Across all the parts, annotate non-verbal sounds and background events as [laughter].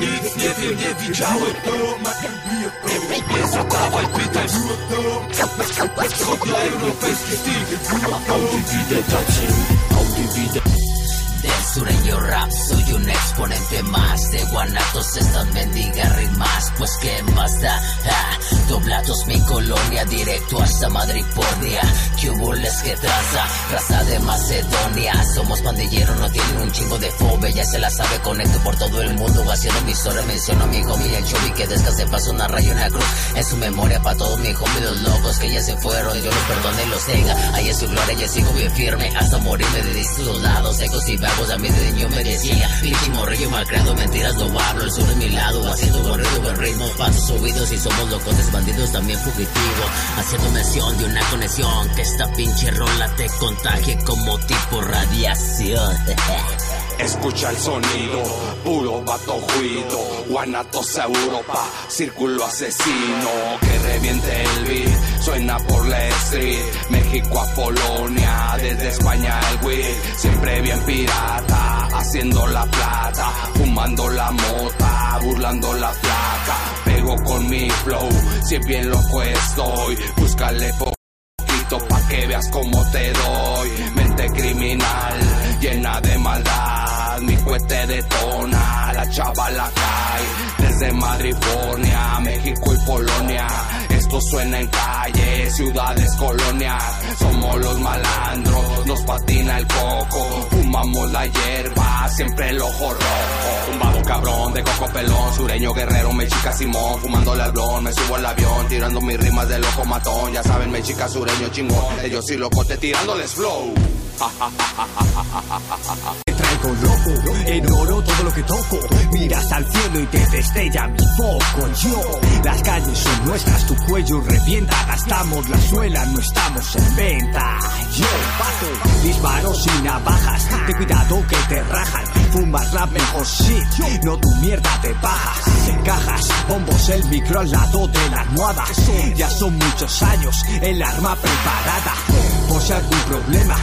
Nic nie wiem, nie widziałem Nie zadawaj pytań Wschodnioeuropejski styl widać Del sureño rap soy un exponente más De guanatos estas mendigas rimas Pues qué más da. Ah, Doblatos mi colonia Directo hasta Madripodia Cubules que traza Raza de Macedonia Somos pandilleros No tienen un chingo de fobia Ya se la sabe Conecto por todo el mundo Haciendo mi historia Menciono a mi homie el Chobi Que descanse paso una raya una cruz. En su memoria para todos mis homies Los locos que ya se fueron Yo los perdone y los tenga. Ahí es su gloria Yo sigo bien firme Hasta morirme de distintos lados Secos y vagos A de niño me decía Pinche morrillo malcriado Mentiras no hablo El sur es mi lado Haciendo corrido buen ritmo Pasos subidos Y somos locotes bandidos También fugitivos Haciendo mención de una conexión Que esta pinche rola te contagie Como tipo radiación [laughs] Escucha el sonido, puro vato juido, Guanatos Europa, círculo asesino, que reviente el beat, por la street, México a Polonia, desde España el weed, siempre bien pirata, haciendo la plata, fumando la mota, burlando la flaca, pego con mi flow, si bien loco estoy, búscale poquito pa' que veas cómo te doy, mente criminal, llena de maldad, mi cohete detona, la chava la cae, desde Madrifornia, México y Polonia, esto suena en calle, ciudades, colonias, somos los malandros, nos patina el coco, fumamos la hierba, siempre el ojo rojo, tumbado cabrón de coco pelón, sureño guerrero, me chica Simón, fumando el blon, me subo al avión, tirando mis rimas de loco matón, ya saben, me chica sureño chingón, ellos sí locote tirándoles flow. [laughs] Traigo loco, en oro todo lo que toco. Miras al cielo y te destella mi foco. Yo, las calles son nuestras, tu cuello revienta. Gastamos la suela, no estamos en venta. Yo, pato, disparos y navajas. Ten cuidado que te rajan. Fumas la mejor shit, no tu mierda te bajas. Cajas, bombos, el micro al lado de la almohada. Ya son muchos años, el arma preparada. Por si algún problema,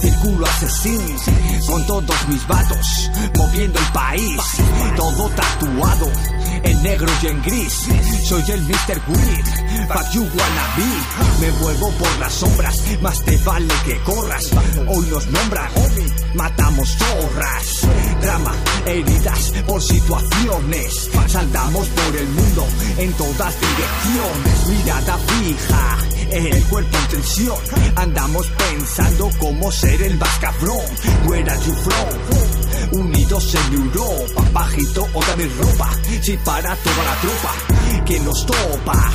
Círculo asesino todos mis vatos, moviendo el país, todo tatuado, en negro y en gris. Soy el Mr. Weed, fuck you wannabe. Me muevo por las sombras, más te vale que corras. Hoy nos nombran, matamos zorras. Drama, heridas por situaciones. Saltamos por el mundo en todas direcciones. Mirada fija el cuerpo en tensión. Andamos pensando cómo ser el más cabrón. Where are you from? Unidos en Europa, bajito o dame ropa. Si para toda la tropa que nos topa.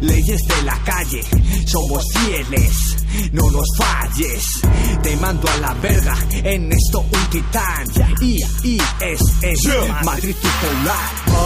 Leyes de la calle, somos fieles. No nos falles, te mando a la verga. En esto un titán. Y, y es, es Madrid tu polar.